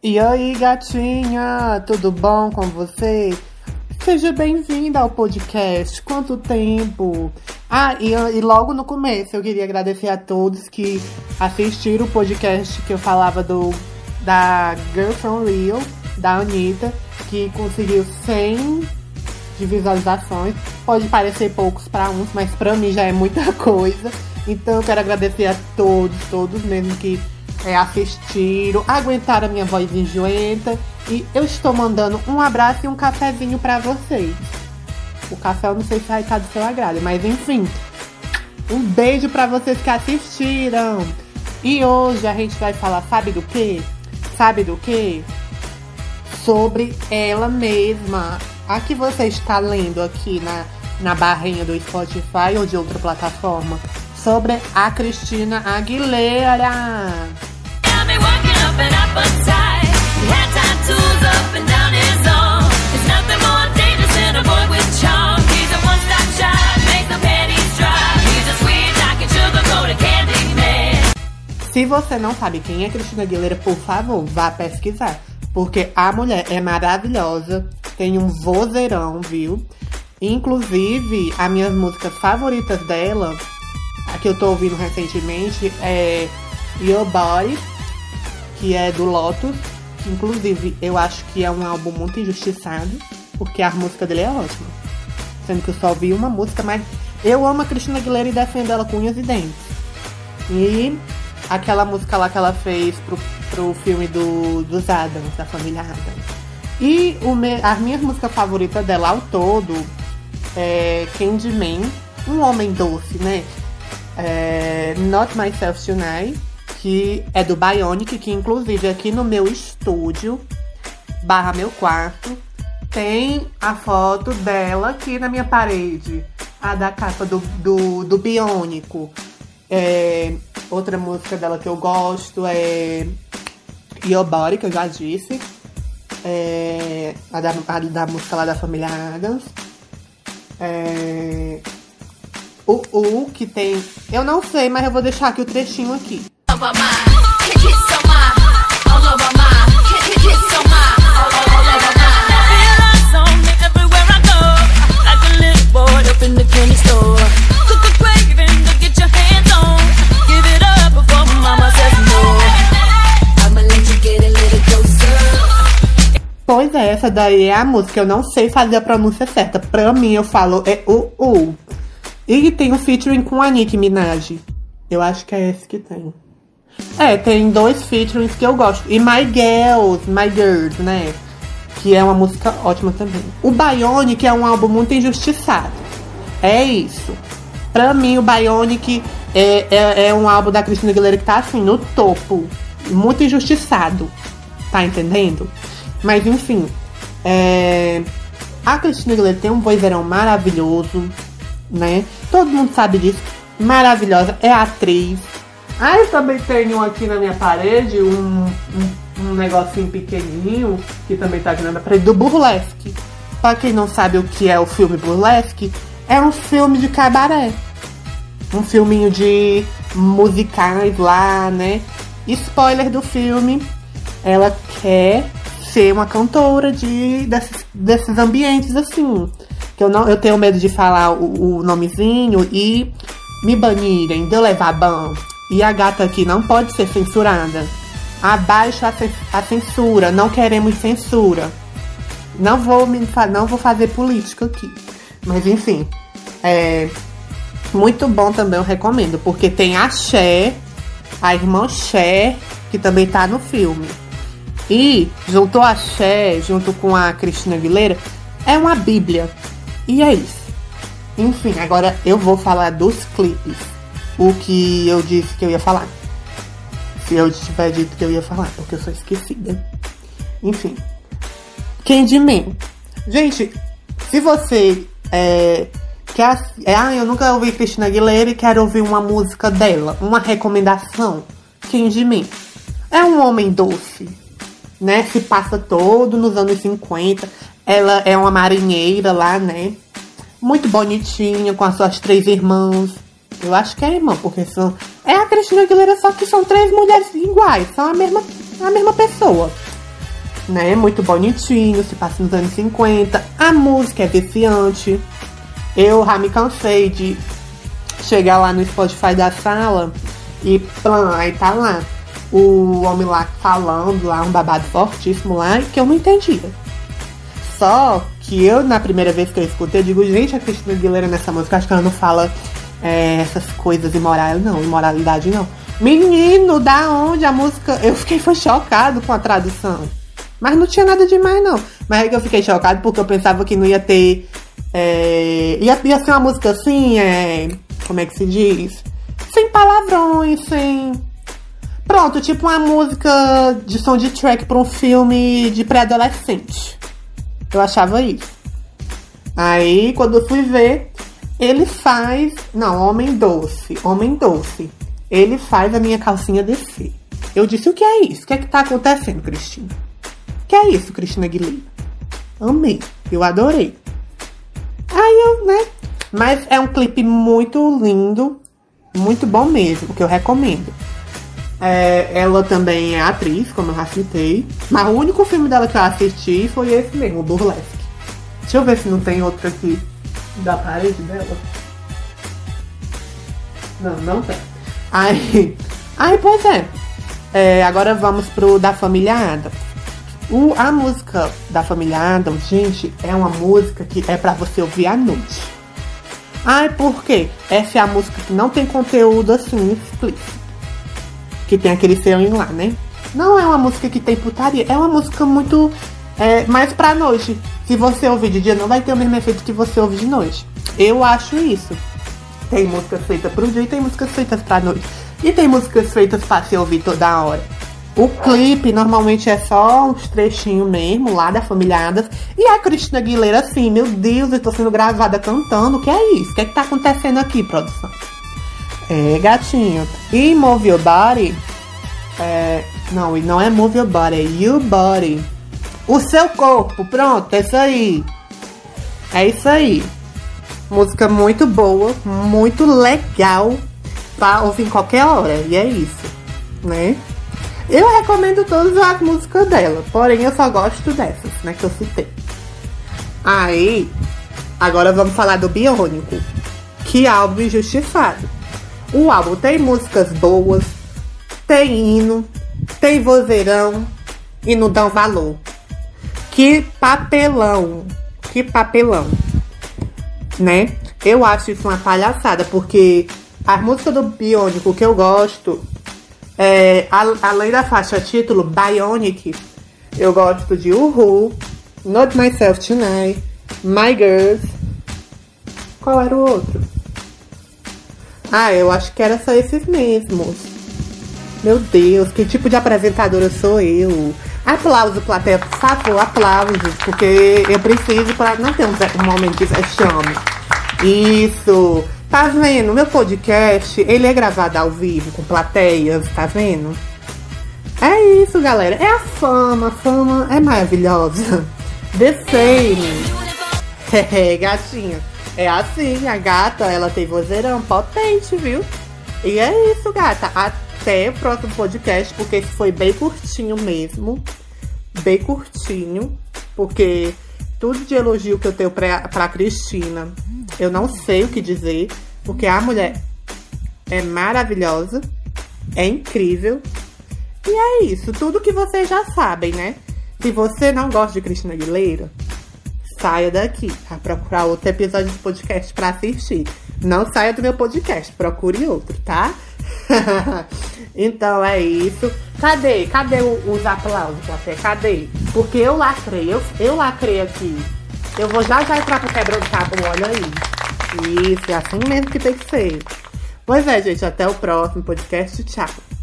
E aí, gatinha, tudo bom com você? Seja bem-vinda ao podcast. Quanto tempo? Ah, e, e, logo no começo eu queria agradecer a todos que assistiram o podcast que eu falava do da Girl from Rio, da Anitta, que conseguiu 100 de visualizações. Pode parecer poucos para uns, mas para mim já é muita coisa. Então eu quero agradecer a todos, todos mesmo que é, assistiram, aguentaram a minha voz enjoenta. E eu estou mandando um abraço e um cafezinho para vocês. O café eu não sei se vai estar do seu agrado, mas enfim. Um beijo para vocês que assistiram. E hoje a gente vai falar, sabe do que? Sabe do que? Sobre ela mesma. A que você está lendo aqui na, na barrinha do Spotify ou de outra plataforma. Sobre a Cristina Aguilera. Se você não sabe quem é Cristina Aguilera, por favor, vá pesquisar. Porque a mulher é maravilhosa, tem um vozeirão, viu? Inclusive, as minhas músicas favoritas dela, a que eu tô ouvindo recentemente, é Your Body, que é do Lotus. Que, inclusive, eu acho que é um álbum muito injustiçado, porque a música dele é ótima. Sendo que eu só vi uma música, mas eu amo a Cristina Aguilera e defendo ela com unhas e dentes. E aquela música lá que ela fez pro, pro filme do, dos Adams, da família Adams. E o me, as minhas músicas favoritas dela ao todo é Candyman, Um Homem Doce, né? É, Not Myself Tonight, que é do Bionic, que inclusive aqui no meu estúdio, barra meu quarto, tem a foto dela aqui na minha parede. A da capa do, do, do Biônico. É, outra música dela que eu gosto é Body, que eu já disse. É, a, da, a da música lá da família Adams. É, o U, que tem. Eu não sei, mas eu vou deixar aqui o trechinho aqui. Pois é, essa daí é a música. Eu não sei fazer a pronúncia certa. Pra mim, eu falo é o U. E tem um featuring com a Nicki Minaj. Eu acho que é esse que tem. É, tem dois featurings que eu gosto. E My Girls, My Girls, né? Que é uma música ótima também. O Bionic é um álbum muito injustiçado. É isso. Pra mim, o Bionic é, é, é um álbum da Cristina Aguilera que tá assim, no topo. Muito injustiçado. Tá entendendo? Mas enfim. É... A Cristina Aguilera tem um vozeirão maravilhoso, né? Todo mundo sabe disso. Maravilhosa. É atriz ah, eu também tenho aqui na minha parede um, um, um negocinho pequenininho que também tá aqui na minha parede do Burlesque. Pra quem não sabe o que é o filme Burlesque, é um filme de cabaré. Um filminho de musicais lá, né? Spoiler do filme, ela quer ser uma cantora de desses, desses ambientes assim. Que eu não eu tenho medo de falar o, o nomezinho e me banirem, de eu levar ban. E a gata aqui não pode ser censurada. Abaixa a, censura, não queremos censura. Não vou, me, não vou fazer política aqui. Mas enfim, é muito bom também, eu recomendo, porque tem a Cher, a irmã Cher, que também tá no filme. E juntou a Cher, junto com a Cristina Aguilera, é uma bíblia. E é isso. Enfim, agora eu vou falar dos clipes o que eu disse que eu ia falar. Se eu tiver dito que eu ia falar, porque eu sou esquecida. Enfim. Candyman. Gente, se você é, quer. É, ah, eu nunca ouvi Cristina Aguilera e quero ouvir uma música dela. Uma recomendação. Candyman. É um homem doce. Né? Se passa todo nos anos 50. Ela é uma marinheira lá, né? Muito bonitinha, com as suas três irmãs eu acho que é irmã, porque são. É a Cristina Aguilera, só que são três mulheres iguais, são a mesma, a mesma pessoa. né? Muito bonitinho, se passa nos anos 50. A música é viciante. Eu já me cansei de chegar lá no Spotify da sala e plam, aí tá lá o homem lá falando lá, um babado fortíssimo lá, que eu não entendia. Só que eu, na primeira vez que eu escutei, eu digo, gente, a Cristina Aguilera nessa música, acho que ela não fala é, essas coisas imorais, não, imoralidade não. Menino, da onde a música. Eu fiquei foi chocado com a tradução. Mas não tinha nada demais, não. Mas é que eu fiquei chocado porque eu pensava que não ia ter. É, ia, ia ser uma música assim, é, como é que se diz? Sem palavrões, sem. Pronto, tipo uma música de som de track para um filme de pré-adolescente. Eu achava isso. Aí, quando eu fui ver, ele faz. Não, Homem Doce. Homem Doce. Ele faz a minha calcinha descer. Eu disse: o que é isso? O que é que tá acontecendo, Cristina? O que é isso, Cristina Aguilera? Amei. Eu adorei. Aí eu, né? Mas é um clipe muito lindo. Muito bom mesmo, que eu recomendo. É, ela também é atriz, como eu já citei. Mas o único filme dela que eu assisti foi esse mesmo, o Burlesque. Deixa eu ver se não tem outro aqui da parede dela. Não, não tem. Aí, aí pois é. é agora vamos pro da família Adams. O, a música da família Adams, gente, é uma música que é para você ouvir à noite. Ai, por quê? Essa é a música que não tem conteúdo assim explícito. Que tem aquele selinho lá, né? Não é uma música que tem putaria, é uma música muito é, mais pra noite. Se você ouvir de dia, não vai ter o mesmo efeito que você ouve de noite. Eu acho isso. Tem músicas feitas pro dia e tem músicas feitas pra noite. E tem músicas feitas pra se ouvir toda hora. O clipe normalmente é só uns trechinhos mesmo, lá da Família E a Cristina Aguilera, assim, meu Deus, eu tô sendo gravada cantando. O que é isso? O que é que tá acontecendo aqui, produção? É, gatinho. E Move Your Body. É, não, e não é Move Your Body, é You Body. O seu corpo, pronto, é isso aí. É isso aí. Música muito boa, muito legal pra ouvir em qualquer hora. E é isso, né? Eu recomendo todas as músicas dela, porém eu só gosto dessas, né, que eu citei. Aí, agora vamos falar do Biônico. Que álbum injustiçado. O álbum tem músicas boas, tem hino, tem vozeirão e não dão valor. Que papelão, que papelão né? Eu acho isso uma palhaçada, porque as músicas do Bionic que eu gosto, é, além da faixa título Bionic, eu gosto de Uhu, Not Myself Tonight, My Girls. Qual era o outro? Ah, eu acho que era só esses mesmos. Meu Deus, que tipo de apresentadora sou eu? Aplauso, plateia, por favor, aplausos, porque eu preciso para não ter um, um momento de vexame. Isso! Tá vendo? Meu podcast, ele é gravado ao vivo, com plateias, tá vendo? É isso, galera. É a fama, a fama é maravilhosa. Fame. É, gatinha. É assim, a gata, ela tem vozeirão potente, viu? E é isso, gata. Até o próximo podcast, porque esse foi bem curtinho mesmo bem curtinho, porque tudo de elogio que eu tenho pra, pra Cristina, eu não sei o que dizer, porque a mulher é maravilhosa, é incrível. E é isso, tudo que vocês já sabem, né? Se você não gosta de Cristina Aguilera, saia daqui, vai procurar outro episódio de podcast para assistir. Não saia do meu podcast, procure outro, tá? então é isso. Cadê? Cadê os aplausos, café? Cadê? Porque eu lacrei, eu, eu lacrei aqui. Eu vou já já entrar pro quebrando cabo, olha aí. Isso, é assim mesmo que tem que ser. Pois é, gente, até o próximo podcast. Tchau.